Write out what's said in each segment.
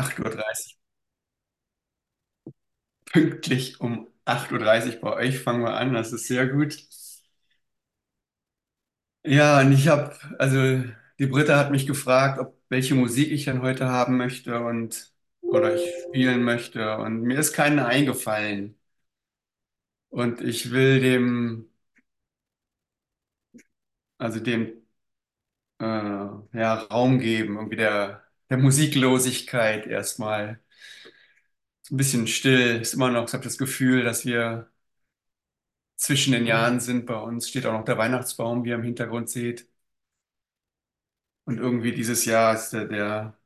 8.30 Uhr, pünktlich um 8.30 Uhr bei euch. Fangen wir an, das ist sehr gut. Ja, und ich habe, also die Britta hat mich gefragt, ob welche Musik ich denn heute haben möchte und oder ich spielen möchte. Und mir ist keine eingefallen. Und ich will dem, also dem äh, ja, Raum geben, irgendwie der, der Musiklosigkeit erstmal. So ein bisschen still, ist immer noch, ich habe das Gefühl, dass wir zwischen den Jahren sind. Bei uns steht auch noch der Weihnachtsbaum, wie ihr im Hintergrund seht. Und irgendwie dieses Jahr ist der, der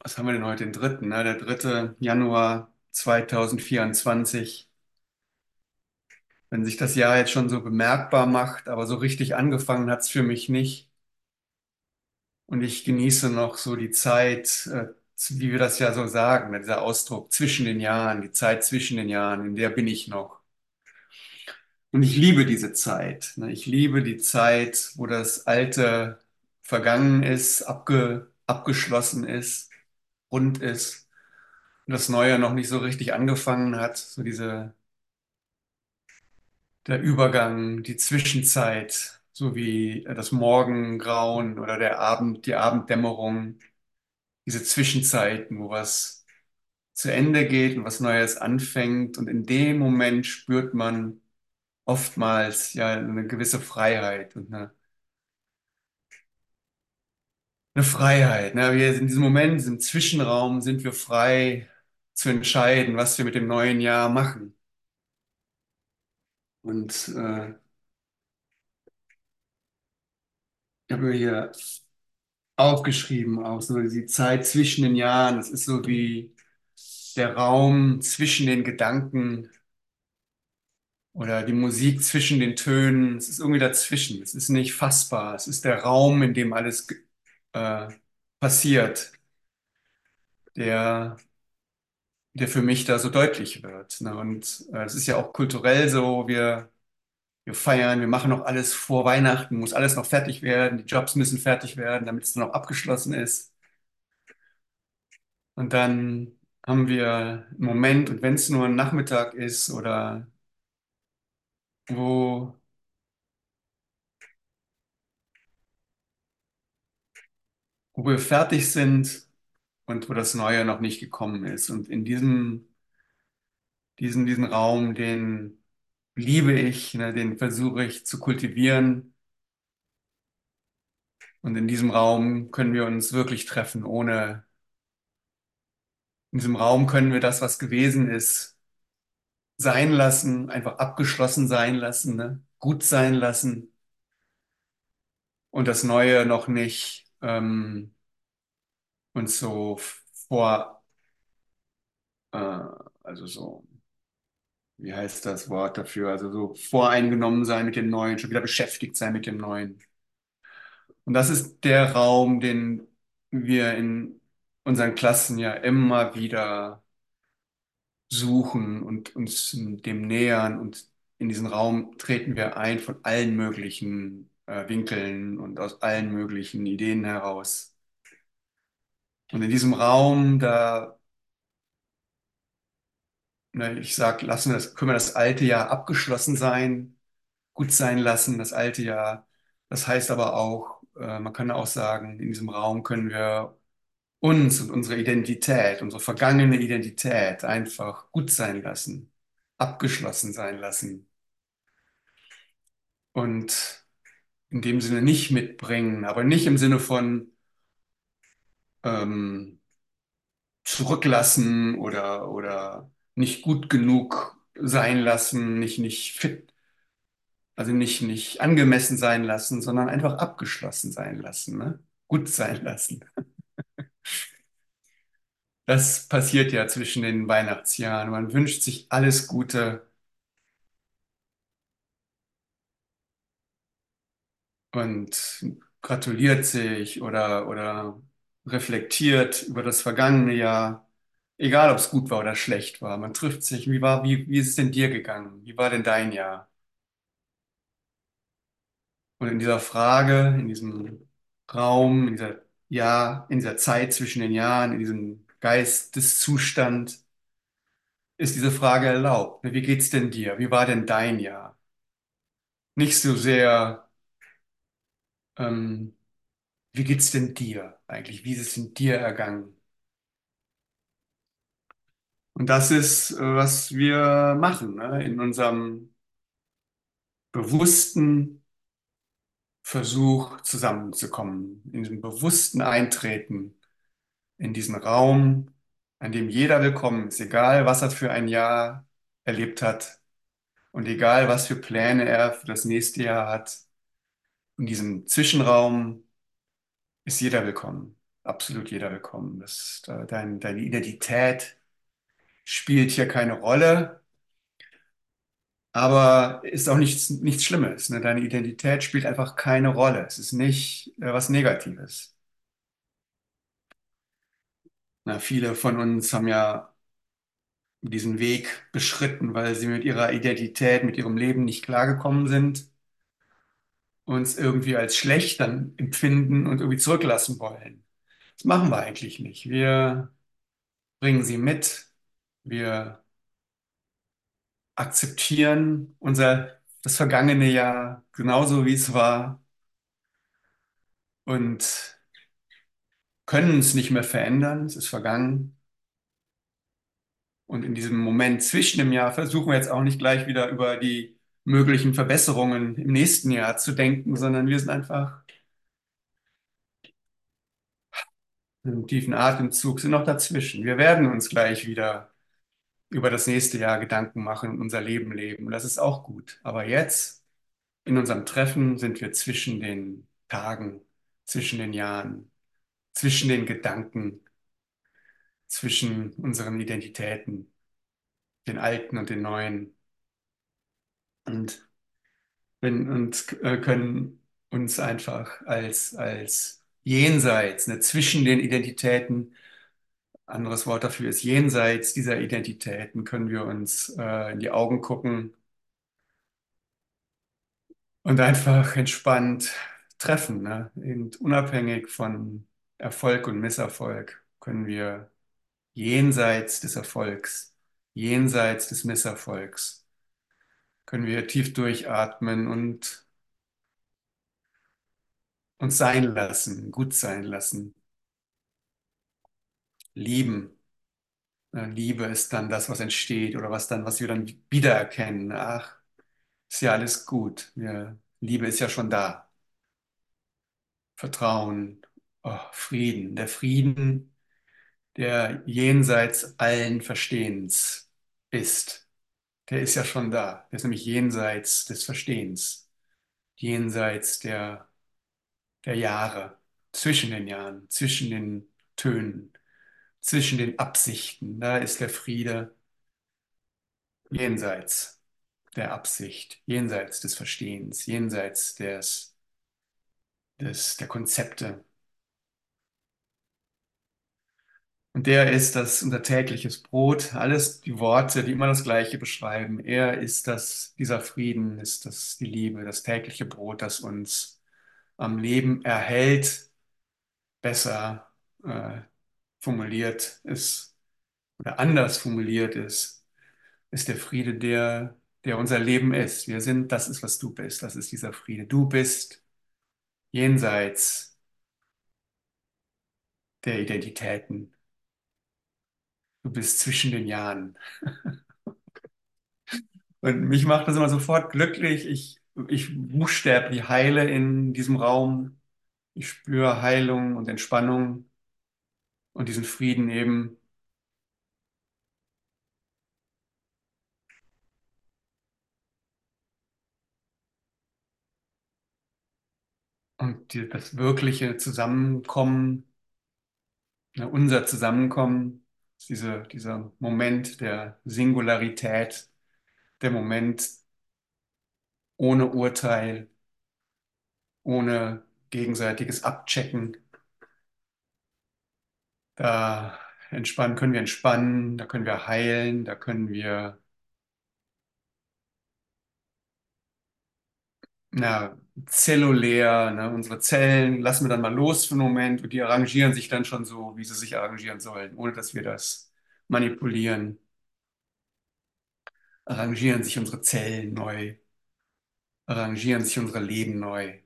was haben wir denn heute, den dritten, ne? Der dritte Januar 2024. Wenn sich das Jahr jetzt schon so bemerkbar macht, aber so richtig angefangen hat es für mich nicht. Und ich genieße noch so die Zeit, äh, wie wir das ja so sagen, ne? dieser Ausdruck zwischen den Jahren, die Zeit zwischen den Jahren, in der bin ich noch. Und ich liebe diese Zeit. ne? Ich liebe die Zeit, wo das Alte vergangen ist, abge, abgeschlossen ist, rund ist und das Neue noch nicht so richtig angefangen hat. So diese, der Übergang, die Zwischenzeit, so wie das Morgengrauen oder der Abend, die Abenddämmerung, diese Zwischenzeiten, wo was zu Ende geht und was Neues anfängt. Und in dem Moment spürt man oftmals ja eine gewisse Freiheit und eine eine Freiheit. Ne? Wir in diesem Moment, in diesem Zwischenraum sind wir frei zu entscheiden, was wir mit dem neuen Jahr machen. Und äh, ich habe mir hier aufgeschrieben, auch so die Zeit zwischen den Jahren. Das ist so wie der Raum zwischen den Gedanken oder die Musik zwischen den Tönen. Es ist irgendwie dazwischen. Es ist nicht fassbar. Es ist der Raum, in dem alles äh, passiert, der der für mich da so deutlich wird. Ne? Und äh, es ist ja auch kulturell so, wir, wir feiern, wir machen noch alles vor Weihnachten, muss alles noch fertig werden, die Jobs müssen fertig werden, damit es dann auch abgeschlossen ist. Und dann haben wir einen Moment, und wenn es nur ein Nachmittag ist oder wo, wo wir fertig sind und wo das Neue noch nicht gekommen ist. Und in diesem, diesen, diesen Raum, den liebe ich, ne, den versuche ich zu kultivieren. Und in diesem Raum können wir uns wirklich treffen, ohne, in diesem Raum können wir das, was gewesen ist, sein lassen, einfach abgeschlossen sein lassen, ne? Gut sein lassen und das Neue noch nicht ähm, uns so vor, äh, also so, wie heißt das Wort dafür? Also so voreingenommen sein mit dem Neuen, schon wieder beschäftigt sein mit dem Neuen. Und das ist der Raum, den wir in unseren Klassen ja immer wieder suchen und uns dem nähern. Und in diesen Raum treten wir ein von allen möglichen äh, Winkeln und aus allen möglichen Ideen heraus. Und in diesem Raum, da, ne, ich sag, lassen wir das, können wir das alte Jahr abgeschlossen sein, gut sein lassen, das alte Jahr. Das heißt aber auch, äh, man kann auch sagen, in diesem Raum können wir uns und unsere Identität, unsere vergangene Identität einfach gut sein lassen, abgeschlossen sein lassen und in dem Sinne nicht mitbringen, aber nicht im Sinne von ähm, zurücklassen oder, oder nicht gut genug sein lassen, nicht, nicht fit, also nicht, nicht angemessen sein lassen, sondern einfach abgeschlossen sein lassen, ne? Gut sein lassen. Das passiert ja zwischen den Weihnachtsjahren. Man wünscht sich alles Gute und gratuliert sich oder, oder reflektiert über das vergangene Jahr, egal ob es gut war oder schlecht war. Man trifft sich. Wie war, wie, wie ist es denn dir gegangen? Wie war denn dein Jahr? Und in dieser Frage, in diesem Raum, in dieser Jahr, in dieser Zeit zwischen den Jahren, in diesem Geisteszustand ist diese Frage erlaubt. Wie geht's denn dir? Wie war denn dein Jahr? Nicht so sehr, ähm, wie geht's denn dir eigentlich? Wie ist es in dir ergangen? Und das ist, äh, was wir machen, ne? In unserem bewussten Versuch zusammenzukommen, in diesem bewussten Eintreten in diesen Raum, an dem jeder willkommen ist, egal was er für ein Jahr erlebt hat und egal was für Pläne er für das nächste Jahr hat. In diesem Zwischenraum ist jeder willkommen, absolut jeder willkommen. Das, dein, deine Identität spielt hier keine Rolle. Aber ist auch nichts, nichts Schlimmes. Ne? Deine Identität spielt einfach keine Rolle. Es ist nicht äh, was Negatives. Na, viele von uns haben ja diesen Weg beschritten, weil sie mit ihrer Identität, mit ihrem Leben nicht klargekommen sind, uns irgendwie als schlecht dann empfinden und irgendwie zurücklassen wollen. Das machen wir eigentlich nicht. Wir bringen sie mit. Wir akzeptieren unser, das vergangene Jahr genauso, wie es war und können es nicht mehr verändern. Es ist vergangen. Und in diesem Moment zwischen dem Jahr versuchen wir jetzt auch nicht gleich wieder über die möglichen Verbesserungen im nächsten Jahr zu denken, sondern wir sind einfach im tiefen Atemzug, sind noch dazwischen. Wir werden uns gleich wieder über das nächste Jahr Gedanken machen und unser Leben leben. Und das ist auch gut. Aber jetzt, in unserem Treffen, sind wir zwischen den Tagen, zwischen den Jahren, zwischen den Gedanken, zwischen unseren Identitäten, den alten und den neuen. Und, wenn, und äh, können uns einfach als, als jenseits, ne, zwischen den Identitäten, anderes Wort dafür ist jenseits dieser Identitäten, können wir uns äh, in die Augen gucken und einfach entspannt treffen. Ne? Und unabhängig von Erfolg und Misserfolg können wir jenseits des Erfolgs, jenseits des Misserfolgs, können wir tief durchatmen und uns sein lassen, gut sein lassen, lieben. Liebe ist dann das, was entsteht oder was dann, was wir dann wiedererkennen. Ach, ist ja alles gut. Ja, Liebe ist ja schon da. Vertrauen, oh, Frieden. Der Frieden, der jenseits allen Verstehens ist, der ist ja schon da. Der ist nämlich jenseits des Verstehens, jenseits der, der Jahre, zwischen den Jahren, zwischen den Tönen, zwischen den Absichten. Da ist der Friede jenseits der Absicht, jenseits des Verstehens, jenseits des, des, der Konzepte. Und der ist das unser tägliches Brot, alles die Worte, die immer das Gleiche beschreiben. Er ist das, dieser Frieden, ist das die Liebe, das tägliche Brot, das uns am Leben erhält, besser äh, formuliert ist oder anders formuliert ist, ist der Friede, der, der unser Leben ist. Wir sind, das ist, was du bist, das ist dieser Friede. Du bist jenseits der Identitäten. Du bist zwischen den Jahren. Und mich macht das immer sofort glücklich. Ich, ich buchstäblich heile in diesem Raum. Ich spüre Heilung und Entspannung und diesen Frieden eben. Und die, das wirkliche Zusammenkommen, ne, unser Zusammenkommen, diese, dieser Moment der Singularität, der Moment ohne Urteil, ohne gegenseitiges Abchecken. Da entspannen, können wir entspannen, da können wir heilen, da können wir na, zellulär, ne? Unsere Zellen lassen wir dann mal los für einen Moment und die arrangieren sich dann schon so, wie sie sich arrangieren sollen, ohne dass wir das manipulieren. Arrangieren sich unsere Zellen neu, arrangieren sich unsere Leben neu.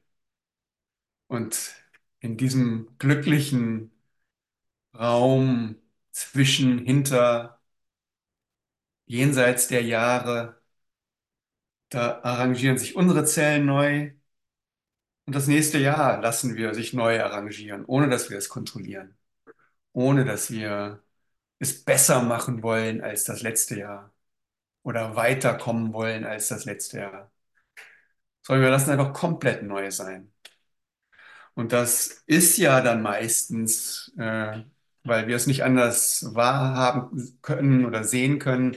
Und in diesem glücklichen Raum zwischen, hinter, jenseits der Jahre, da arrangieren sich unsere Zellen neu und das nächste Jahr lassen wir sich neu arrangieren, ohne dass wir es kontrollieren, ohne dass wir es besser machen wollen als das letzte Jahr oder weiterkommen wollen als das letzte Jahr. Sondern wir lassen einfach komplett neu sein. Und das ist ja dann meistens, äh, weil wir es nicht anders wahrhaben können oder sehen können,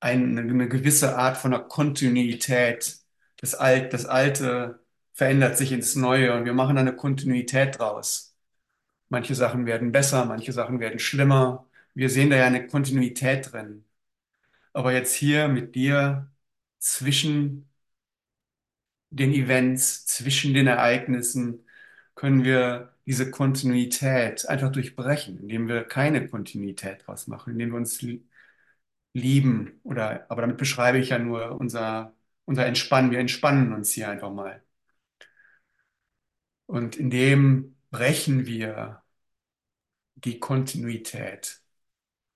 eine, eine gewisse Art von einer Kontinuität. Das, Alt, das Alte verändert sich ins Neue und wir machen da eine Kontinuität draus. Manche Sachen werden besser, manche Sachen werden schlimmer. Wir sehen da ja eine Kontinuität drin. Aber jetzt hier mit dir zwischen den Events, zwischen den Ereignissen, können wir diese Kontinuität einfach durchbrechen, indem wir keine Kontinuität draus machen, indem wir uns lieben oder, aber damit beschreibe ich ja nur unser, unser Entspannen. Wir entspannen uns hier einfach mal. Und in dem brechen wir die Kontinuität.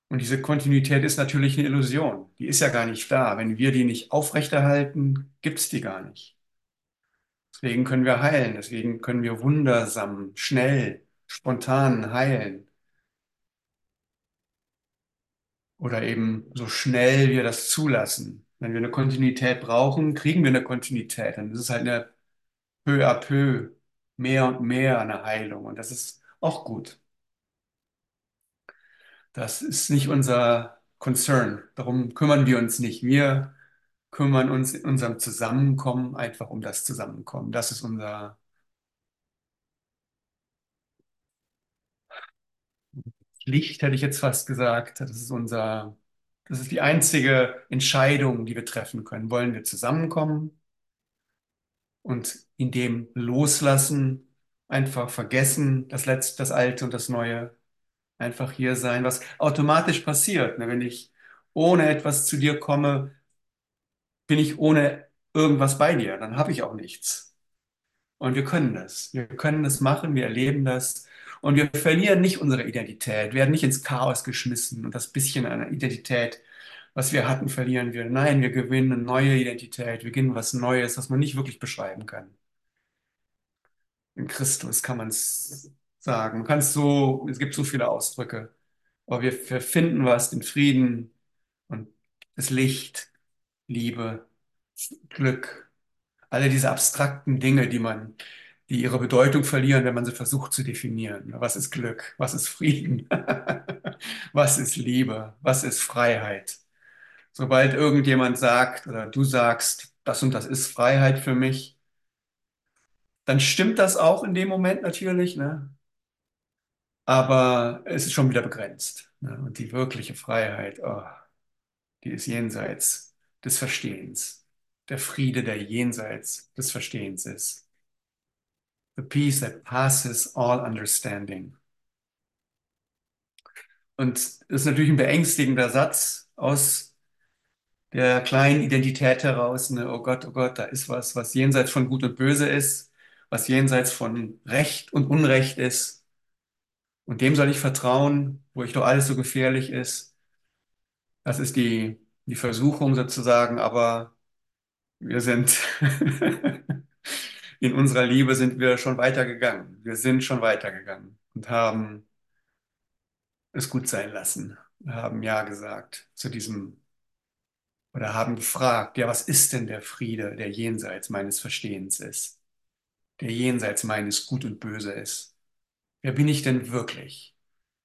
Und diese Kontinuität ist natürlich eine Illusion. Die ist ja gar nicht da. Wenn wir die nicht aufrechterhalten, gibt es die gar nicht. Deswegen können wir heilen. Deswegen können wir wundersam, schnell, spontan heilen. Oder eben so schnell wir das zulassen. Wenn wir eine Kontinuität brauchen, kriegen wir eine Kontinuität. Dann ist es halt eine peu à peu, mehr und mehr eine Heilung. Und das ist auch gut. Das ist nicht unser Concern. Darum kümmern wir uns nicht. Wir kümmern uns in unserem Zusammenkommen einfach um das Zusammenkommen. Das ist unser Licht, hätte ich jetzt fast gesagt. Das ist unser, das ist die einzige Entscheidung, die wir treffen können. Wollen wir zusammenkommen und in dem loslassen, einfach vergessen, das Letzte, das Alte und das Neue, einfach hier sein, was automatisch passiert. Ne? Wenn ich ohne etwas zu dir komme, bin ich ohne irgendwas bei dir, dann habe ich auch nichts. Und wir können das. Wir können das machen, wir erleben das. Und wir verlieren nicht unsere Identität, werden nicht ins Chaos geschmissen und das bisschen an Identität, was wir hatten, verlieren wir. Nein, wir gewinnen eine neue Identität, wir gewinnen was Neues, was man nicht wirklich beschreiben kann. In Christus kann man es sagen. Man kann es so, es gibt so viele Ausdrücke, aber wir finden was, den Frieden und das Licht, Liebe, Glück, alle diese abstrakten Dinge, die man, die ihre Bedeutung verlieren, wenn man sie versucht zu definieren. Was ist Glück? Was ist Frieden? Was ist Liebe? Was ist Freiheit? Sobald irgendjemand sagt oder du sagst, das und das ist Freiheit für mich, dann stimmt das auch in dem Moment natürlich, ne? Aber es ist schon wieder begrenzt. Ne? Und die wirkliche Freiheit, oh, die ist jenseits des Verstehens. Der Friede, der jenseits des Verstehens ist. The peace that passes all understanding. Und das ist natürlich ein beängstigender Satz aus der kleinen Identität heraus. Ne? Oh Gott, oh Gott, da ist was, was jenseits von Gut und Böse ist, was jenseits von Recht und Unrecht ist. Und dem soll ich vertrauen, wo ich doch alles so gefährlich ist. Das ist die, die Versuchung sozusagen, aber wir sind in unserer Liebe sind wir schon weitergegangen. Wir sind schon weitergegangen und haben es gut sein lassen. Haben Ja gesagt zu diesem oder haben gefragt, ja, was ist denn der Friede, der jenseits meines Verstehens ist, der jenseits meines Gut und Böse ist? Wer bin ich denn wirklich,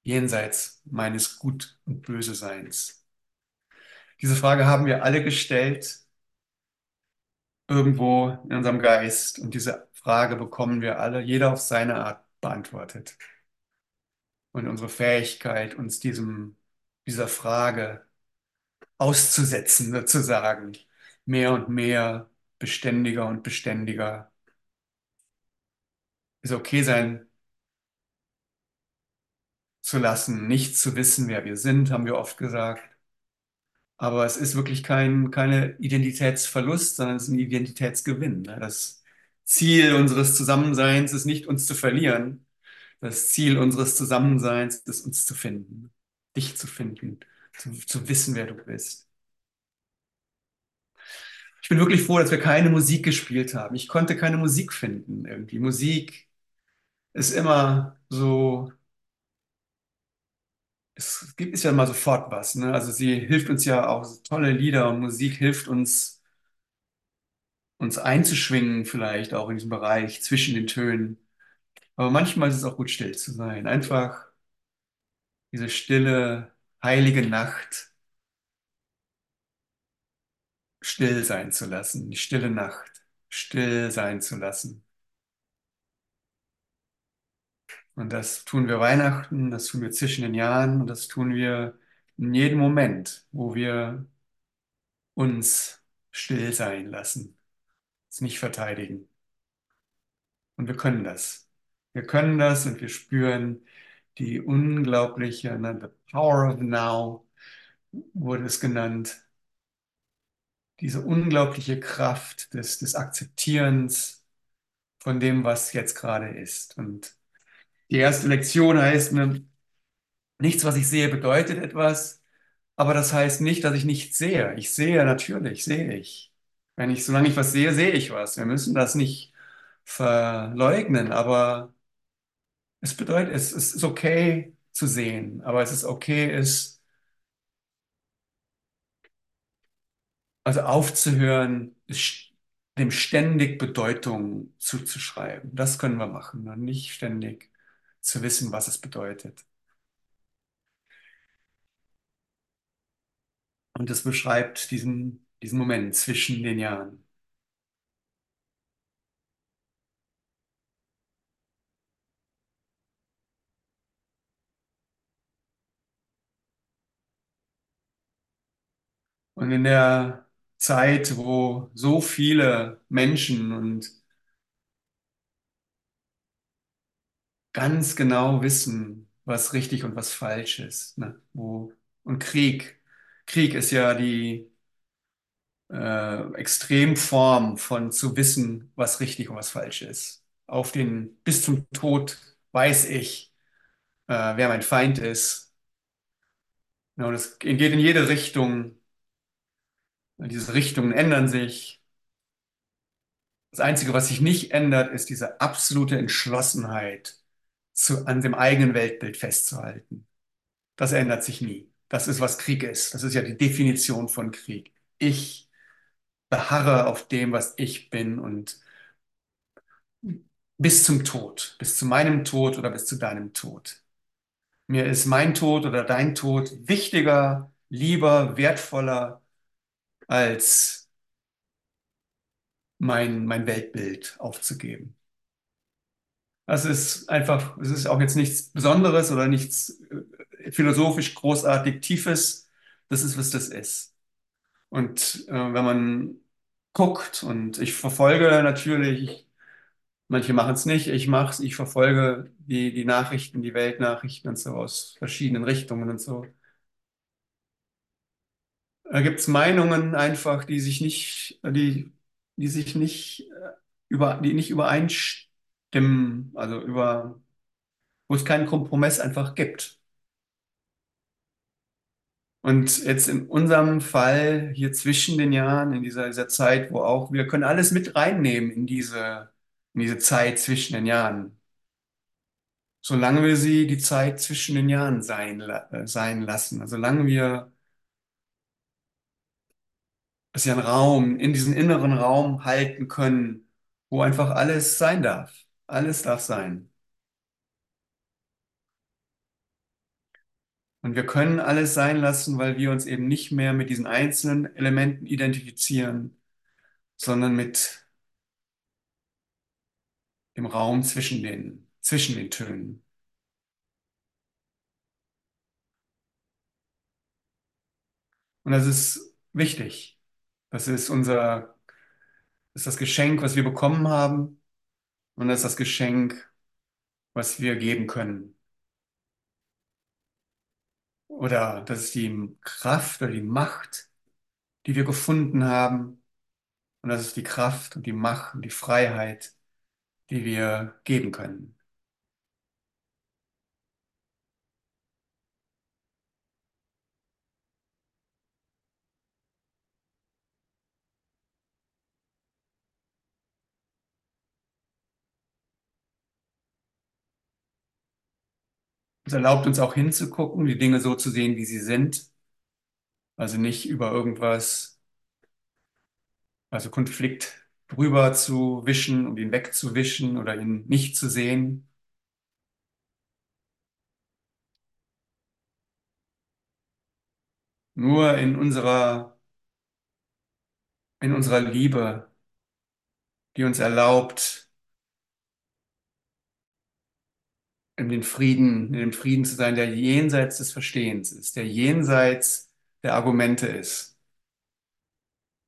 jenseits meines Gut und Böse Seins? Diese Frage haben wir alle gestellt, irgendwo in unserem Geist. Und diese Frage bekommen wir alle, jeder auf seine Art beantwortet. Und unsere Fähigkeit, uns diesem, dieser Frage auszusetzen, sozusagen, mehr und mehr beständiger und beständiger es okay sein zu lassen, nicht zu wissen, wer wir sind, haben wir oft gesagt. Aber es ist wirklich kein, keine Identitätsverlust, sondern es ist ein Identitätsgewinn. ne? Das Ziel unseres Zusammenseins ist nicht, uns zu verlieren. Das Ziel unseres Zusammenseins ist, uns zu finden, dich zu finden, zu, zu wissen, wer du bist. Ich bin wirklich froh, dass wir keine Musik gespielt haben. Ich konnte keine Musik finden irgendwie. Musik ist immer so, es gibt ist ja mal sofort was, ne? Also sie hilft uns ja auch, tolle Lieder und Musik hilft uns, uns einzuschwingen vielleicht auch in diesem Bereich zwischen den Tönen. Aber manchmal ist es auch gut, still zu sein. Einfach diese stille, heilige Nacht still sein zu lassen, die stille Nacht still sein zu lassen. Und das tun wir Weihnachten, das tun wir zwischen den Jahren und das tun wir in jedem Moment, wo wir uns still sein lassen, es nicht verteidigen. Und wir können das. Wir können das und wir spüren die unglaubliche, ne, the power of now wurde es genannt, diese unglaubliche Kraft des, des Akzeptierens von dem, was jetzt gerade ist. Und die erste Lektion heißt, ne, nichts, was ich sehe, bedeutet etwas, aber das heißt nicht, dass ich nichts sehe. Ich sehe natürlich, sehe ich. Wenn ich, solange ich was sehe, sehe ich was. Wir müssen das nicht verleugnen, aber es bedeutet, es, es ist okay zu sehen, aber es ist okay, es also aufzuhören, es dem ständig Bedeutung zuzuschreiben. Das können wir machen und nicht ständig zu wissen, was es bedeutet. Und es beschreibt diesen, diesen Moment zwischen den Jahren. Und in der Zeit, wo so viele Menschen und ganz genau wissen, was richtig und was falsch ist, ne? Wo, und Krieg. Krieg ist ja die äh, Extremform von zu wissen, was richtig und was falsch ist. Auf den, bis zum Tod weiß ich, äh, wer mein Feind ist. Ja, und es geht in jede Richtung. Diese Richtungen ändern sich. Das Einzige, was sich nicht ändert, ist diese absolute Entschlossenheit, zu, an dem eigenen Weltbild festzuhalten. Das ändert sich nie. Das ist, was Krieg ist. Das ist ja die Definition von Krieg. Ich beharre auf dem, was ich bin und bis zum Tod, bis zu meinem Tod oder bis zu deinem Tod. Mir ist mein Tod oder dein Tod wichtiger, lieber, wertvoller als mein, mein Weltbild aufzugeben. Das ist einfach, es ist auch jetzt nichts Besonderes oder nichts äh, philosophisch großartig Tiefes. Das ist, was das ist. Und äh, wenn man guckt und ich verfolge natürlich, manche machen es nicht, ich mache es, ich verfolge die, die Nachrichten, die Weltnachrichten und so aus verschiedenen Richtungen und so. Da gibt es Meinungen einfach, die sich nicht, die, die sich nicht äh, über, die nicht übereinstimmen, also über, wo es keinen Kompromiss einfach gibt. Und jetzt in unserem Fall hier zwischen den Jahren, in dieser, dieser Zeit, wo auch wir können alles mit reinnehmen in diese, in diese Zeit zwischen den Jahren. Solange wir sie die Zeit zwischen den Jahren sein, äh, sein lassen. Also solange wir dass sie einen Raum, in diesen inneren Raum halten können, wo einfach alles sein darf. Alles darf sein. Und wir können alles sein lassen, weil wir uns eben nicht mehr mit diesen einzelnen Elementen identifizieren, sondern mit dem Raum zwischen den, zwischen den Tönen. Und das ist wichtig. Das ist unser, das ist das Geschenk, was wir bekommen haben. Und das ist das Geschenk, was wir geben können. Oder das ist die Kraft oder die Macht, die wir gefunden haben. Und das ist die Kraft und die Macht und die Freiheit, die wir geben können. Es erlaubt uns auch hinzugucken, die Dinge so zu sehen, wie sie sind. Also nicht über irgendwas, also Konflikt drüber zu wischen und ihn wegzuwischen oder ihn nicht zu sehen. Nur in unserer, in unserer Liebe, die uns erlaubt, in den Frieden, in dem Frieden zu sein, der jenseits des Verstehens ist, der jenseits der Argumente ist.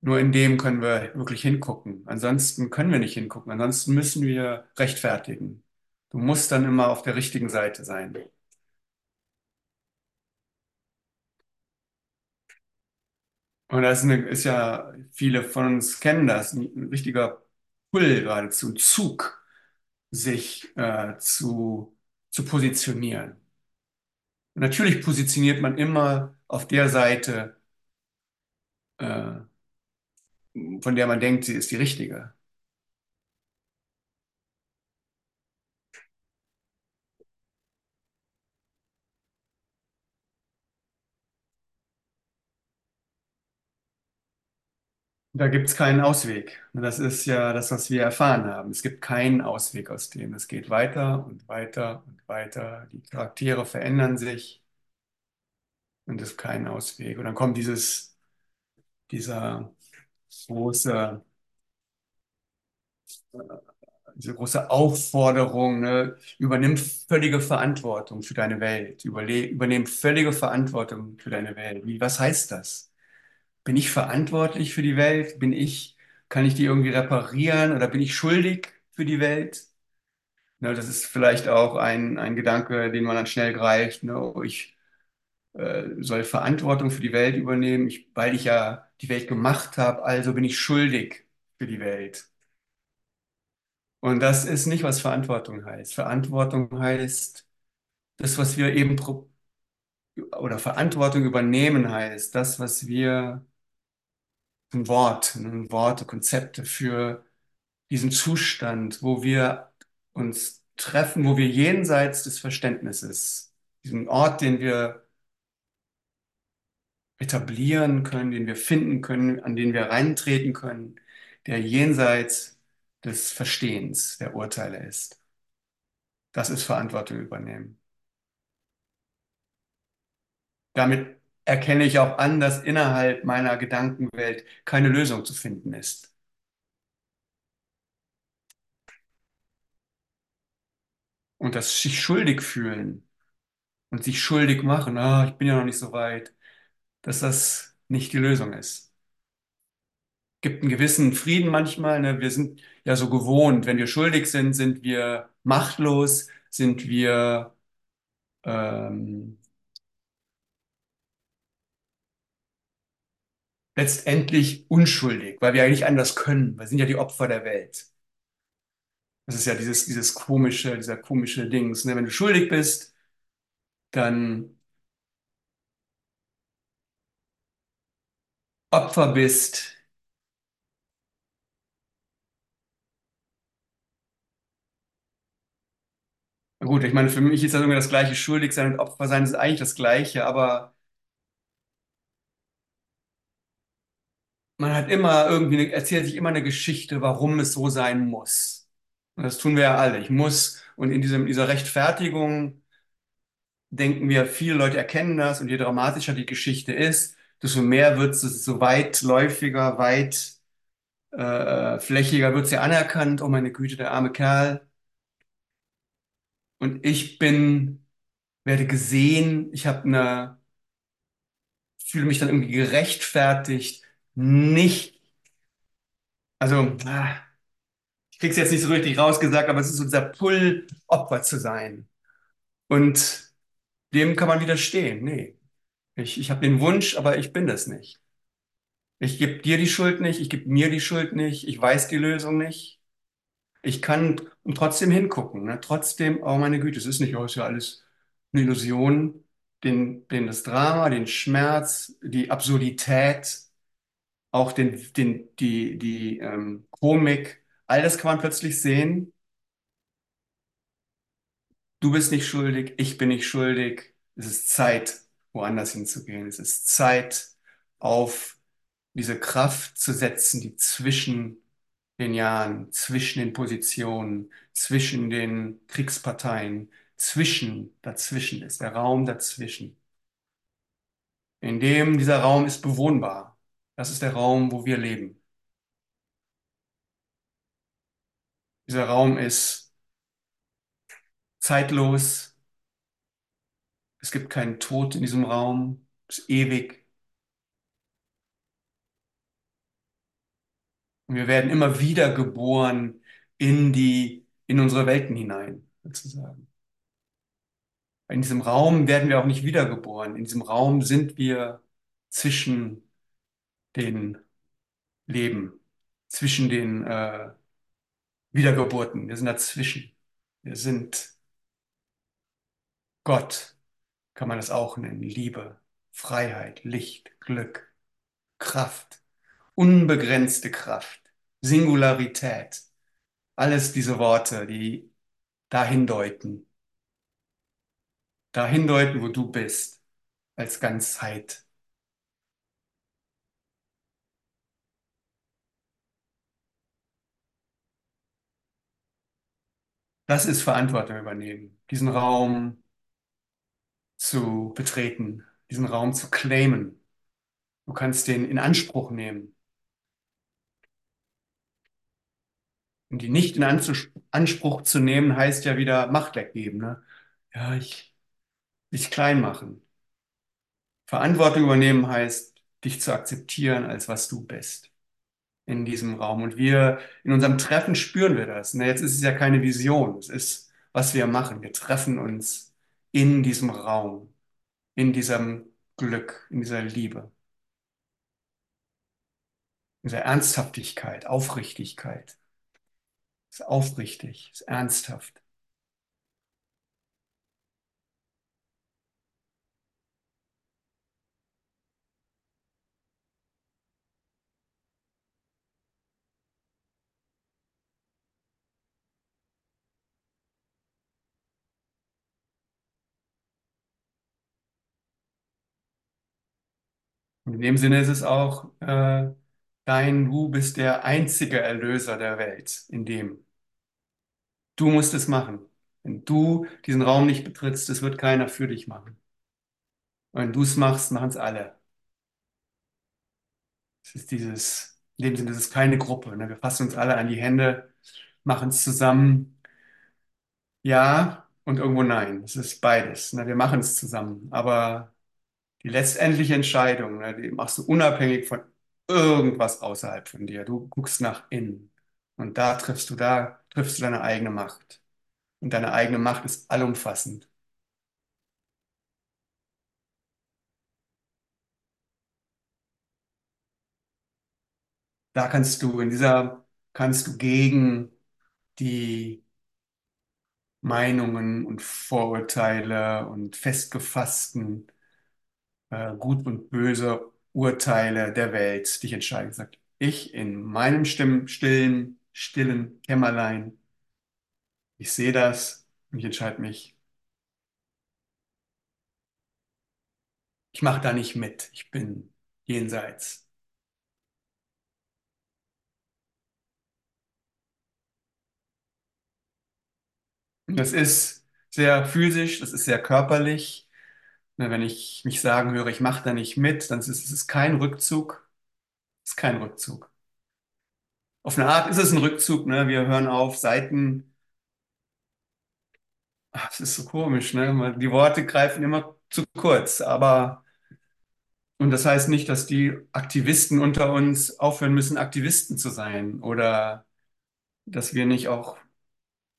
Nur in dem können wir wirklich hingucken. Ansonsten können wir nicht hingucken. Ansonsten müssen wir rechtfertigen. Du musst dann immer auf der richtigen Seite sein. Und das ist, eine, ist ja, viele von uns kennen das, ein richtiger Pull geradezu, ein Zug, sich äh, zu, zu positionieren. Und natürlich positioniert man immer auf der Seite, äh, von der man denkt, sie ist die richtige. Da gibt es keinen Ausweg. Das ist ja das, was wir erfahren haben. Es gibt keinen Ausweg aus dem. Es geht weiter und weiter und weiter. Die Charaktere verändern sich und es ist kein Ausweg. Und dann kommt dieses, dieser große, äh, diese große Aufforderung, ne? Übernimm völlige Verantwortung für deine Welt. Überle übernimm völlige Verantwortung für deine Welt. Wie, was heißt das? Bin ich verantwortlich für die Welt? Bin ich, kann ich die irgendwie reparieren oder bin ich schuldig für die Welt? Ne, das ist vielleicht auch ein, ein Gedanke, den man dann schnell greift. Ne? Oh, ich äh, soll Verantwortung für die Welt übernehmen, ich, weil ich ja die Welt gemacht habe, also bin ich schuldig für die Welt. Und das ist nicht, was Verantwortung heißt. Verantwortung heißt, das, was wir eben oder Verantwortung übernehmen heißt, das, was wir ein Wort, ein Worte, Konzepte für diesen Zustand, wo wir uns treffen, wo wir jenseits des Verständnisses, diesen Ort, den wir etablieren können, den wir finden können, an den wir reintreten können, der jenseits des Verstehens der Urteile ist. Das ist Verantwortung übernehmen. Damit erkenne ich auch an, dass innerhalb meiner Gedankenwelt keine Lösung zu finden ist. Und das sich schuldig fühlen und sich schuldig machen, ah, ich bin ja noch nicht so weit, dass das nicht die Lösung ist. Gibt einen gewissen Frieden manchmal. Ne? Wir sind ja so gewohnt, wenn wir schuldig sind, sind wir machtlos, sind wir ähm, letztendlich unschuldig, weil wir eigentlich anders können. Wir sind ja die Opfer der Welt. Das ist ja dieses, dieses komische, dieser komische Dings. Ne? Wenn du schuldig bist, dann Opfer bist, gut, ich meine, für mich ist das irgendwie das gleiche, schuldig sein und Opfer sein ist eigentlich das gleiche, aber man hat immer irgendwie, eine, erzählt sich immer eine Geschichte, warum es so sein muss. Und das tun wir ja alle. Ich muss, und in diesem, dieser Rechtfertigung denken wir, viele Leute erkennen das und je dramatischer die Geschichte ist, desto mehr wird es, so weitläufiger, weit äh, flächiger wird sie anerkannt. Oh meine Güte, der arme Kerl. Und ich bin, werde gesehen, ich habe eine, fühle mich dann irgendwie gerechtfertigt, nicht, also, ah, ich krieg's jetzt nicht so richtig rausgesagt, aber es ist so dieser Pull, Opfer zu sein. Und dem kann man widerstehen. Nee, ich, ich habe den Wunsch, aber ich bin das nicht. Ich gebe dir die Schuld nicht, ich gebe mir die Schuld nicht, ich weiß die Lösung nicht. Ich kann trotzdem hingucken, ne? Trotzdem, oh meine Güte, es ist nicht, oh, ist ja alles eine Illusion. Den, den, das Drama, den Schmerz, die Absurdität, auch den, den, die, die ähm, Komik, all das kann man plötzlich sehen. Du bist nicht schuldig, ich bin nicht schuldig. Es ist Zeit, woanders hinzugehen. Es ist Zeit, auf diese Kraft zu setzen, die zwischen den Jahren, zwischen den Positionen, zwischen den Kriegsparteien, zwischen, dazwischen ist, der Raum dazwischen. In dem dieser Raum ist bewohnbar. Das ist der Raum, wo wir leben. Dieser Raum ist zeitlos. Es gibt keinen Tod in diesem Raum. Es ist ewig. Und wir werden immer wieder geboren in die, in unsere Welten hinein, sozusagen. In diesem Raum werden wir auch nicht wiedergeboren. In diesem Raum sind wir zwischen den Leben, zwischen den äh, Wiedergeburten. Wir sind dazwischen. Wir sind Gott, kann man das auch nennen. Liebe, Freiheit, Licht, Glück, Kraft, unbegrenzte Kraft, Singularität. Alles diese Worte, die dahin deuten. Dahin deuten, wo du bist, als Ganzheit. Das ist Verantwortung übernehmen, diesen Raum zu betreten, diesen Raum zu claimen. Du kannst den in Anspruch nehmen. Und die nicht in Anspruch zu nehmen, heißt ja wieder Macht weggeben. Ne? Ja, ich, dich klein machen. Verantwortung übernehmen heißt, dich zu akzeptieren, als was du bist in diesem Raum. Und wir, in unserem Treffen spüren wir das. Ne? Jetzt ist es ja keine Vision, es ist, was wir machen. Wir treffen uns in diesem Raum, in diesem Glück, in dieser Liebe, in dieser Ernsthaftigkeit, Aufrichtigkeit. Es ist aufrichtig, es ist ernsthaft. Und in dem Sinne ist es auch, äh, dein Du bist der einzige Erlöser der Welt, in dem du musst es machen. Wenn du diesen Raum nicht betrittst, das wird keiner für dich machen. Und wenn du es machst, machen es alle. Es ist dieses, in dem Sinne, es ist keine Gruppe. Ne? Wir fassen uns alle an die Hände, machen es zusammen. Ja und irgendwo nein. Es ist beides. Ne? Wir machen es zusammen. Aber die letztendliche Entscheidung, ne, die machst du unabhängig von irgendwas außerhalb von dir. Du guckst nach innen. Und da triffst du, da triffst du deine eigene Macht. Und deine eigene Macht ist allumfassend. Da kannst du, in dieser, kannst du gegen die Meinungen und Vorurteile und festgefassten äh, Gut und Böse Urteile der Welt dich entscheiden. Sagt, ich in meinem Stimm, stillen, stillen Kämmerlein, ich sehe das und ich entscheide mich. Ich mache da nicht mit. Ich bin jenseits. Das ist sehr physisch, das ist sehr körperlich. Ne, Wenn ich mich sagen höre, ich mache da nicht mit, dann ist es kein Rückzug. Ist kein Rückzug. Auf eine Art ist es ein Rückzug. Ne? Wir hören auf, Seiten. Ach, es ist so komisch. Ne? Die Worte greifen immer zu kurz. Aber und das heißt nicht, dass die Aktivisten unter uns aufhören müssen, Aktivisten zu sein oder dass wir nicht auch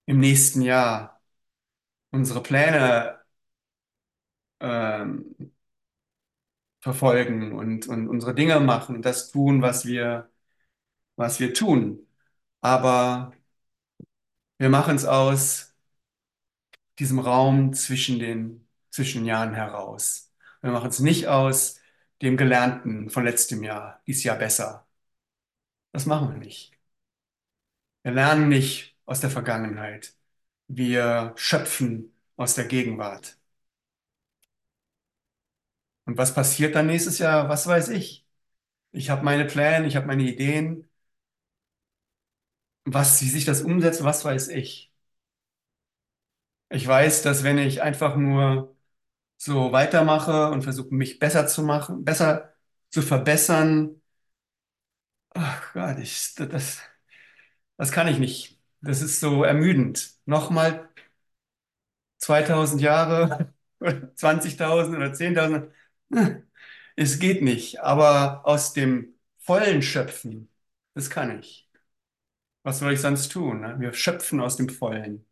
im nächsten Jahr unsere Pläne ähm, verfolgen und, und unsere Dinge machen und das tun, was wir, was wir tun. Aber wir machen es aus diesem Raum zwischen den, zwischen Jahren heraus. Wir machen es nicht aus dem Gelernten von letztem Jahr, dieses Jahr besser. Das machen wir nicht. Wir lernen nicht aus der Vergangenheit. Wir schöpfen aus der Gegenwart. Und was passiert dann nächstes Jahr? Was weiß ich? Ich habe meine Pläne, ich habe meine Ideen. Was, wie sich das umsetzt, was weiß ich? Ich weiß, dass wenn ich einfach nur so weitermache und versuche, mich besser zu machen, besser zu verbessern, ach Gott, ich, das, das kann ich nicht. Das ist so ermüdend. Nochmal 2000 Jahre oder 20.000 oder 10.000. Es geht nicht. Aber aus dem Vollen schöpfen, das kann ich. Was soll ich sonst tun? Ne? Wir schöpfen aus dem Vollen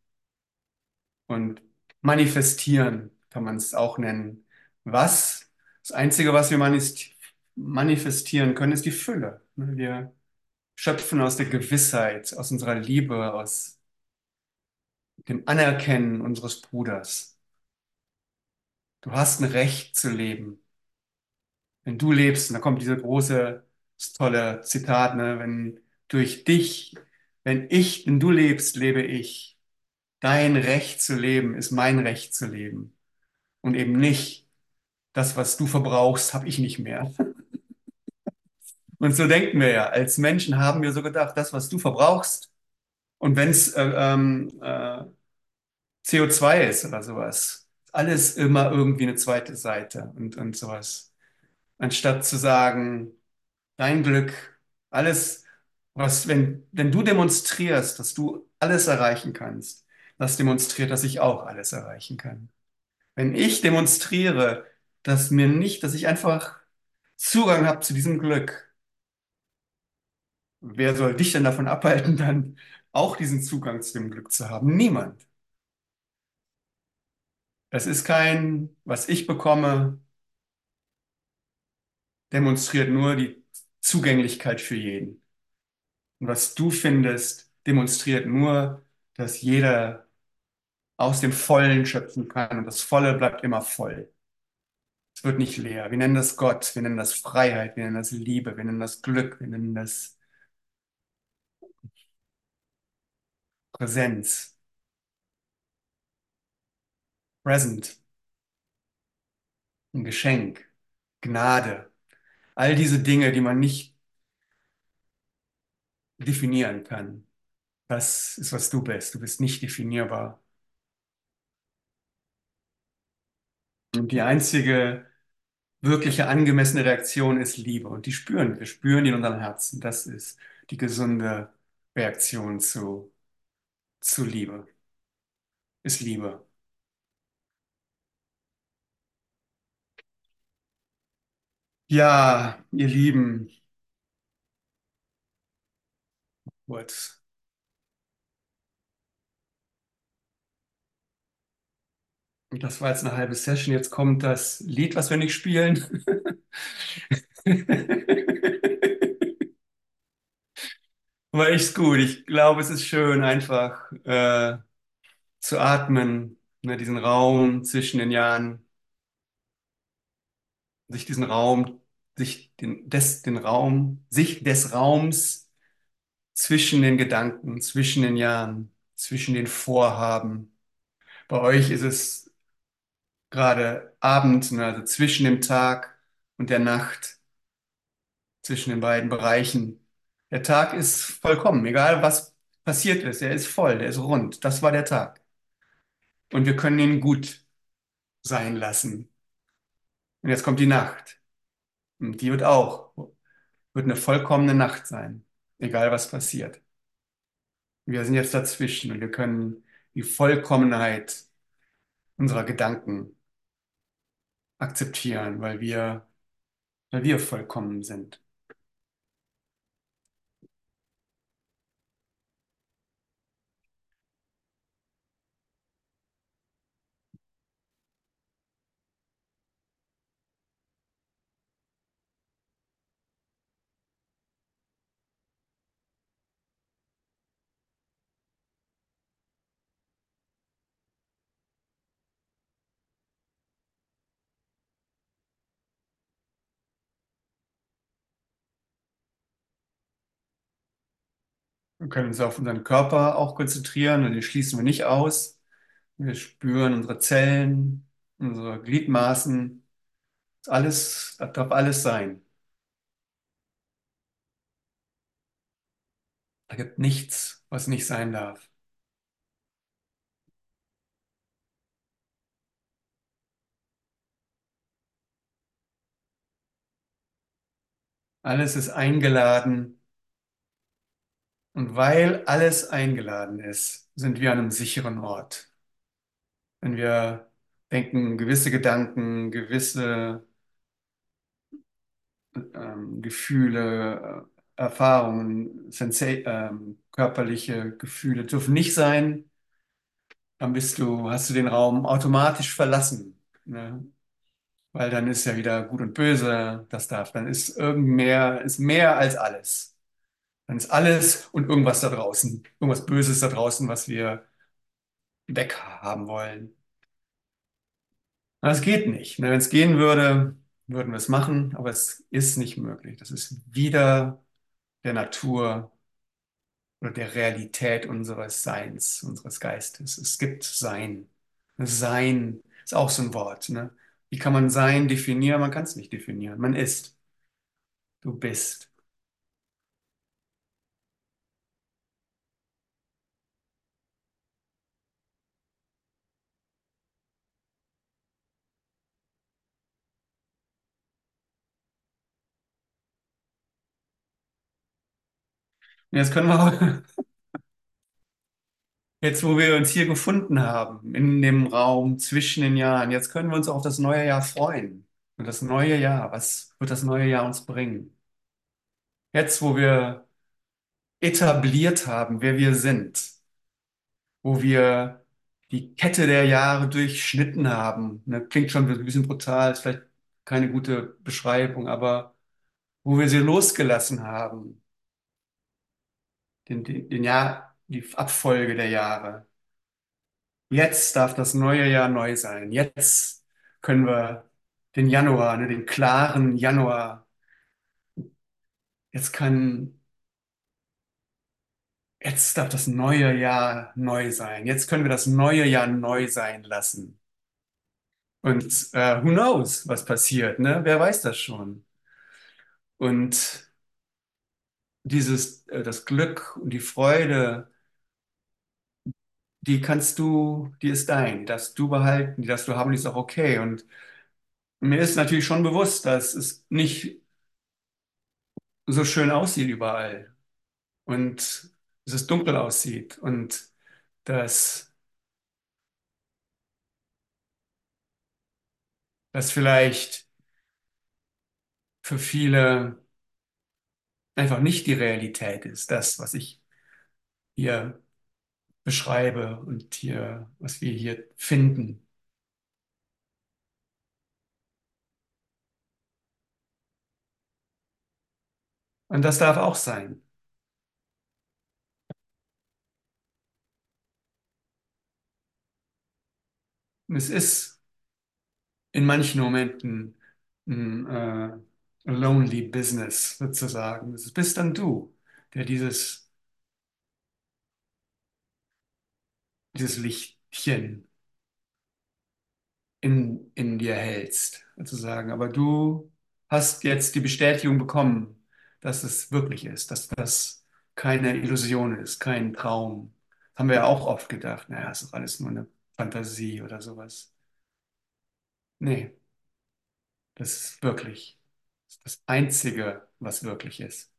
und manifestieren, kann man es auch nennen. Was? Das Einzige, was wir manifestieren können, ist die Fülle. Ne? Wir schöpfen aus der Gewissheit, aus unserer Liebe, aus dem Anerkennen unseres Bruders. Du hast ein Recht zu leben. Wenn du lebst, und da kommt diese große, tolle Zitat, ne? Wenn durch dich, wenn ich, wenn du lebst, lebe ich. Dein Recht zu leben ist mein Recht zu leben. Und eben nicht das, was du verbrauchst, habe ich nicht mehr. Und so denken wir ja. Als Menschen haben wir so gedacht, das, was du verbrauchst, und wenn es äh, ähm, äh, CO2 ist oder sowas, alles immer irgendwie eine zweite Seite und, und sowas. Anstatt zu sagen, dein Glück, alles, was, wenn, wenn du demonstrierst, dass du alles erreichen kannst, das demonstriert, dass ich auch alles erreichen kann. Wenn ich demonstriere, dass mir nicht, dass ich einfach Zugang habe zu diesem Glück, wer soll dich denn davon abhalten, dann auch diesen Zugang zu dem Glück zu haben? Niemand. Es ist kein, was ich bekomme, demonstriert nur die Zugänglichkeit für jeden. Und was du findest, demonstriert nur, dass jeder aus dem Vollen schöpfen kann und das Volle bleibt immer voll. Es wird nicht leer. Wir nennen das Gott, wir nennen das Freiheit, wir nennen das Liebe, wir nennen das Glück, wir nennen das Präsenz, Present, ein Geschenk, Gnade. All diese Dinge, die man nicht definieren kann. Das ist, was du bist. Du bist nicht definierbar. Und die einzige wirkliche angemessene Reaktion ist Liebe. Und die spüren wir. Spüren die in unserem Herzen. Das ist die gesunde Reaktion zu, zu Liebe. Ist Liebe. Ja, ihr Lieben. Und das war jetzt eine halbe Session. Jetzt kommt das Lied, was wir nicht spielen. War echt gut. Ich glaube, es ist schön, einfach äh, zu atmen, ne, diesen Raum zwischen den Jahren, sich diesen Raum, sich den, des, den Raum, sich des Raums zwischen den Gedanken, zwischen den Jahren, zwischen den Vorhaben. Bei euch ist es gerade Abend, ne, also zwischen dem Tag und der Nacht, zwischen den beiden Bereichen. Der Tag ist vollkommen, egal was passiert ist, er ist voll, der ist rund. Das war der Tag. Und wir können ihn gut sein lassen. Und jetzt kommt die Nacht. Und die wird auch, wird eine vollkommene Nacht sein, egal was passiert. Wir sind jetzt dazwischen und wir können die Vollkommenheit unserer Gedanken akzeptieren, weil wir, weil wir vollkommen sind. Wir können uns auf unseren Körper auch konzentrieren und den schließen wir nicht aus. Wir spüren unsere Zellen, unsere Gliedmaßen. Alles, das darf alles sein. Da gibt nichts, was nicht sein darf. Alles ist eingeladen. Und weil alles eingeladen ist, sind wir an einem sicheren Ort. Wenn wir denken, gewisse Gedanken, gewisse ähm, Gefühle, äh, Erfahrungen, sensa ähm, körperliche Gefühle dürfen nicht sein, dann bist du, hast du den Raum automatisch verlassen. Ne? Weil dann ist ja wieder Gut und Böse, das darf. Dann ist irgend mehr, ist mehr als alles. Dann ist alles und irgendwas da draußen, irgendwas Böses da draußen, was wir weghaben wollen. Das geht nicht. Wenn es gehen würde, würden wir es machen, aber es ist nicht möglich. Das ist wieder der Natur oder der Realität unseres Seins, unseres Geistes. Es gibt Sein. Sein ist auch so ein Wort. Ne? Wie kann man Sein definieren? Man kann es nicht definieren. Man ist. Du bist. Jetzt können wir, jetzt wo wir uns hier gefunden haben, in dem Raum zwischen den Jahren, jetzt können wir uns auf das neue Jahr freuen. Und das neue Jahr, was wird das neue Jahr uns bringen? Jetzt, wo wir etabliert haben, wer wir sind, wo wir die Kette der Jahre durchschnitten haben. Ne, klingt schon ein bisschen brutal, ist vielleicht keine gute Beschreibung, aber wo wir sie losgelassen haben, den, den, den Jahr, die Abfolge der Jahre. Jetzt darf das neue Jahr neu sein. Jetzt können wir den Januar, ne, den klaren Januar, jetzt kann, jetzt darf das neue Jahr neu sein. Jetzt können wir das neue Jahr neu sein lassen. Und äh, who knows, was passiert, ne? Wer weiß das schon? Und dieses, äh, das Glück und die Freude, die kannst du, die ist dein, darfst du behalten, die darfst du haben, die ist auch okay. Und mir ist natürlich schon bewusst, dass es nicht so schön aussieht überall und dass es dunkel aussieht und dass, dass vielleicht für viele einfach nicht die Realität ist, das, was ich hier beschreibe und hier, was wir hier finden. Und das darf auch sein. Es ist in manchen Momenten ein äh, lonely business sozusagen. Es bist dann du, der dieses, dieses Lichtchen in, in dir hältst, sozusagen. Aber du hast jetzt die Bestätigung bekommen, dass es wirklich ist, dass das keine Illusion ist, kein Traum. Das haben wir ja auch oft gedacht, naja, ist alles nur eine Fantasie oder sowas. Nee, das ist wirklich. Das ist das Einzige, was wirklich ist.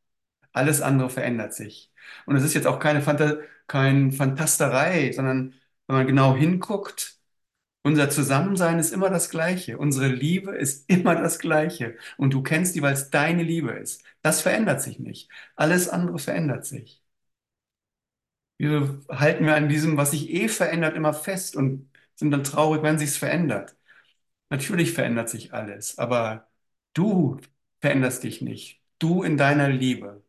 Alles andere verändert sich. Und es ist jetzt auch keine Phanta kein Fantasterei, sondern wenn man genau hinguckt, unser Zusammensein ist immer das Gleiche. Unsere Liebe ist immer das Gleiche. Und du kennst die, weil es deine Liebe ist. Das verändert sich nicht. Alles andere verändert sich. Wieso halten wir an diesem, was sich eh verändert, immer fest und sind dann traurig, wenn sich's verändert? Natürlich verändert sich alles, aber du veränderst dich nicht. Du in deiner Liebe.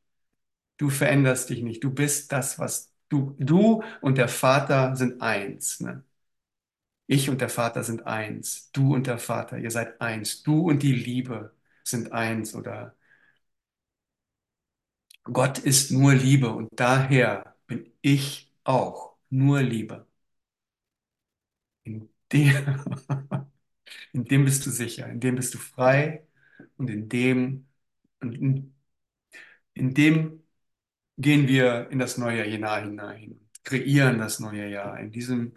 Du veränderst dich nicht. Du bist das, was du, du und der Vater sind eins. Ne? Ich und der Vater sind eins. Du und der Vater, ihr seid eins. Du und die Liebe sind eins oder Gott ist nur Liebe und daher bin ich auch nur Liebe. In dem, in dem bist du sicher, in dem bist du frei und in dem, in, in dem gehen wir in das neue Jahr hinein, kreieren das neue Jahr. In diesem,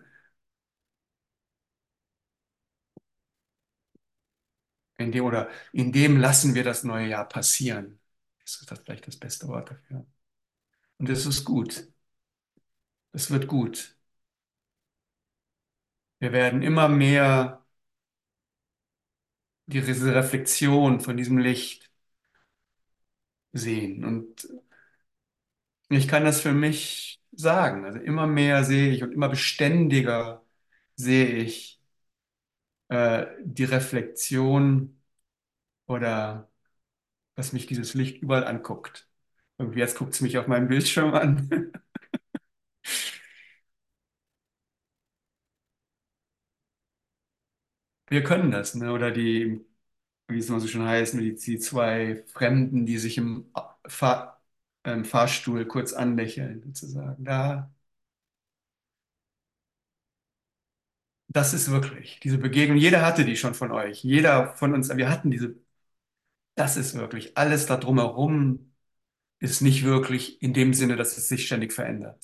in dem oder in dem lassen wir das neue Jahr passieren. Das ist das vielleicht das beste Wort dafür. Und es ist gut. Es wird gut. Wir werden immer mehr diese Reflexion von diesem Licht sehen. Und ich kann das für mich sagen. Also immer mehr sehe ich und immer beständiger sehe ich äh, die Reflexion oder dass mich dieses Licht überall anguckt. Irgendwie jetzt guckt es mich auf meinem Bildschirm an. Wir können das, ne? Oder die, wie es immer so schön heißt, die, die zwei Fremden, die sich im Fahr, ähm, Fahrstuhl kurz anlächeln, sozusagen. Da, das ist wirklich diese Begegnung. Jeder hatte die schon von euch. Jeder von uns, wir hatten diese. Das ist wirklich. Alles da drumherum ist nicht wirklich in dem Sinne, dass es sich ständig verändert.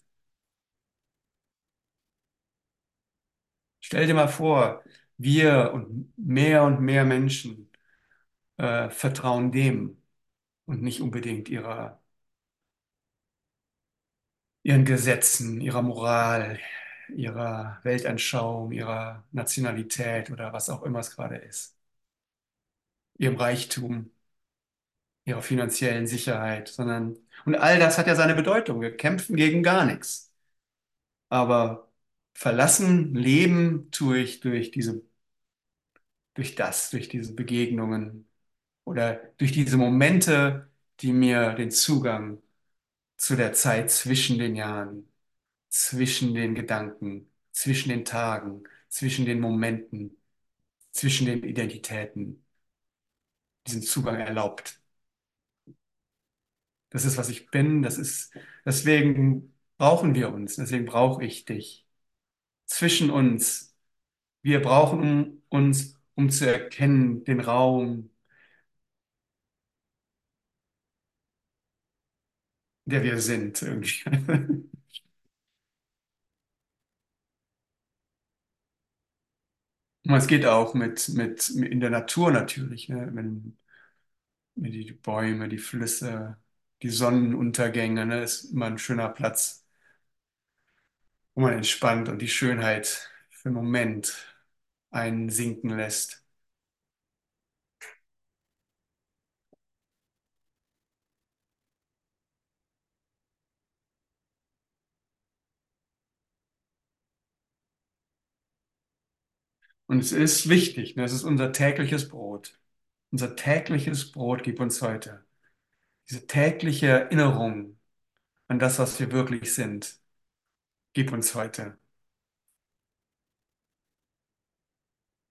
Stell dir mal vor, wir und mehr und mehr Menschen äh, vertrauen dem und nicht unbedingt ihrer, ihren Gesetzen, ihrer Moral, ihrer Weltanschauung, ihrer Nationalität oder was auch immer es gerade ist, ihrem Reichtum, ihrer finanziellen Sicherheit, sondern und all das hat ja seine Bedeutung. Wir kämpfen gegen gar nichts. Aber verlassen, leben tue ich durch diese, durch das, durch diese Begegnungen oder durch diese Momente, die mir den Zugang zu der Zeit zwischen den Jahren, zwischen den Gedanken, zwischen den Tagen, zwischen den Momenten, zwischen den Identitäten, diesen Zugang erlaubt. Das ist, was ich bin, das ist, deswegen brauchen wir uns, deswegen brauche ich dich. Zwischen uns, wir brauchen uns, um zu erkennen, den Raum, der wir sind. Und es geht auch mit, mit, in der Natur natürlich, ne? Wenn, wenn die Bäume, die Flüsse, die Sonnenuntergänge, ne? Ist immer ein schöner Platz, wo man entspannt und die Schönheit für einen Moment einen sinken lässt. Und es ist wichtig, ne? Es ist unser tägliches Brot. Unser tägliches Brot gib uns heute. Diese tägliche Erinnerung an das, was wir wirklich sind, gib uns heute.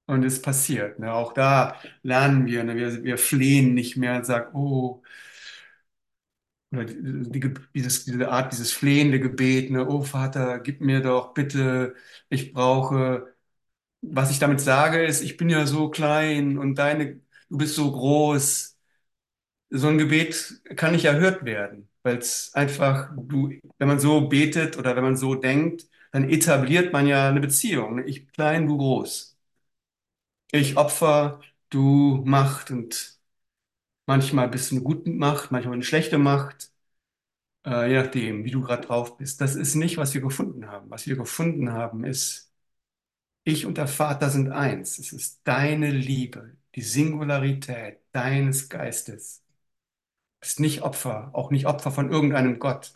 Und es passiert. Ne? Auch da lernen wir, ne? Wir, wir flehen nicht mehr und sagen, oh, oder die, die, dieses, diese Art, dieses flehende Gebet, ne? Oh Vater, gib mir doch bitte, ich brauche. Was ich damit sage, ist, ich bin ja so klein und deine, du bist so groß. So ein Gebet kann nicht erhört werden, weil es einfach, du, wenn man so betet oder wenn man so denkt, dann etabliert man ja eine Beziehung. ne? Ich klein, du groß. Ich Opfer, du Macht und manchmal bist du eine gute Macht, manchmal eine schlechte Macht, äh, je nachdem, wie du gerade drauf bist. Das ist nicht, was wir gefunden haben. Was wir gefunden haben, ist, ich und der Vater sind eins. Es ist deine Liebe, die Singularität deines Geistes. Du bist nicht Opfer, auch nicht Opfer von irgendeinem Gott.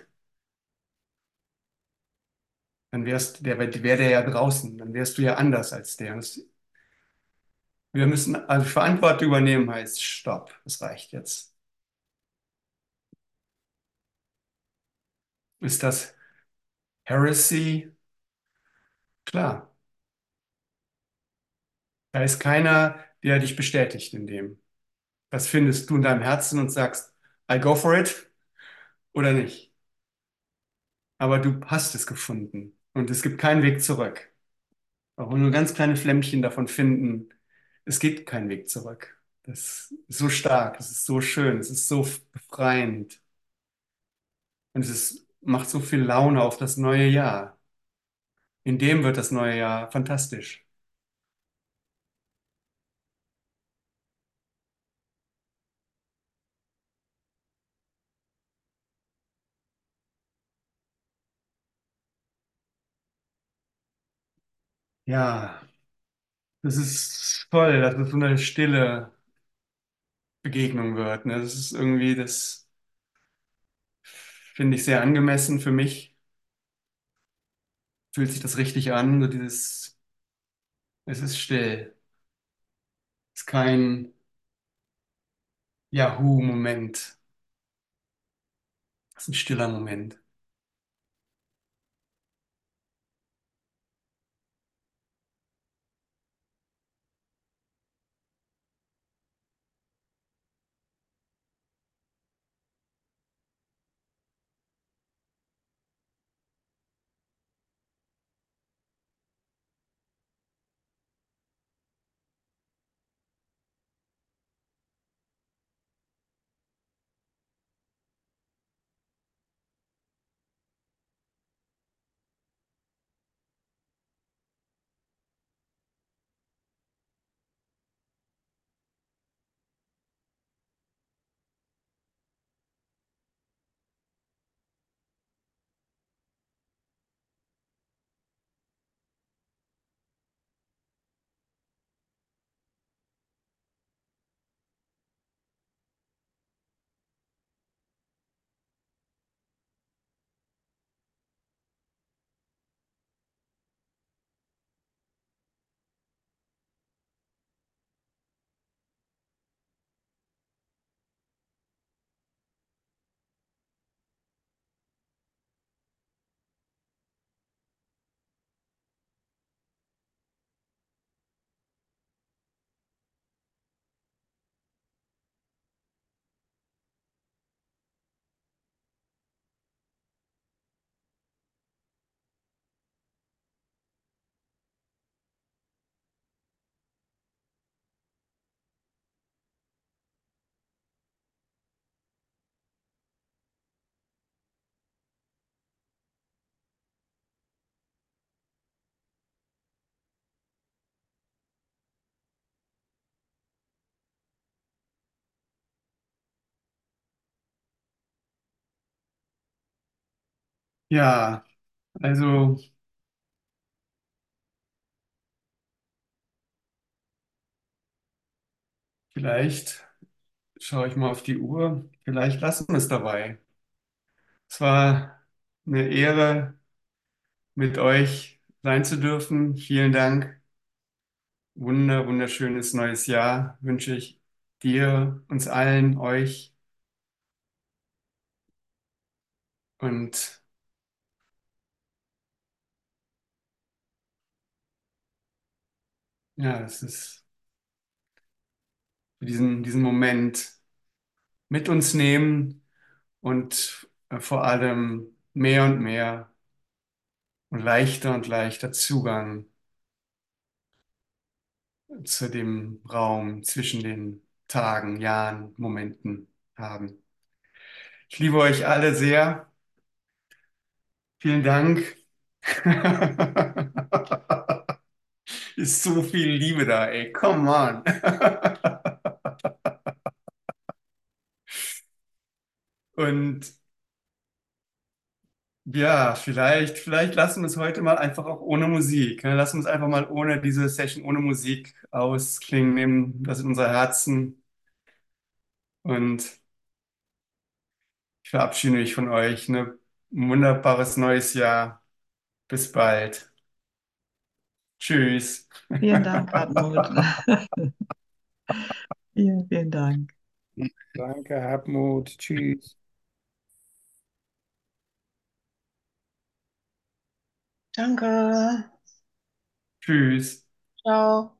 Dann wärst der, wäre der ja draußen, dann wärst du ja anders als der. Wir müssen also Verantwortung übernehmen, heißt Stopp, das reicht jetzt. Ist das Heresy? Klar. Da ist keiner, der dich bestätigt in dem. Das findest du in deinem Herzen und sagst, I go for it. oder nicht. Aber du hast es gefunden und es gibt keinen Weg zurück. Auch nur ganz kleine Flämmchen davon finden, es gibt keinen Weg zurück. Das ist so stark, es ist so schön, es ist so befreiend und es ist, macht so viel Laune auf das neue Jahr. In dem wird das neue Jahr fantastisch. Ja, das ist toll, dass es so eine stille Begegnung wird. Ne? Das ist irgendwie, das finde ich sehr angemessen für mich. Fühlt sich das richtig an, so dieses, es ist still. Es ist kein Yahoo-Moment. Es ist ein stiller Moment. Ja, also vielleicht schaue ich mal auf die Uhr. Vielleicht lassen wir es dabei. Es war eine Ehre, mit euch sein zu dürfen. Vielen Dank. Wunder, wunderschönes neues Jahr wünsche ich dir, uns allen, euch. Und ja, es ist diesen, diesen Moment mit uns nehmen und äh, vor allem mehr und mehr und leichter und leichter Zugang zu dem Raum zwischen den Tagen, Jahren, Momenten haben. Ich liebe euch alle sehr. Vielen Dank. Ist so viel Liebe da, ey. Come on. Und ja, vielleicht, vielleicht lassen wir es heute mal einfach auch ohne Musik. ne? Lassen wir es einfach mal ohne diese Session, ohne Musik ausklingen, nehmen das in unser Herzen. Und ich verabschiede mich von euch. Ne? Ein wunderbares neues Jahr. Bis bald. Tschüss. Vielen Dank, Hartmut. Vielen, vielen Dank. Danke, Hartmut. Tschüss. Danke. Tschüss. Ciao.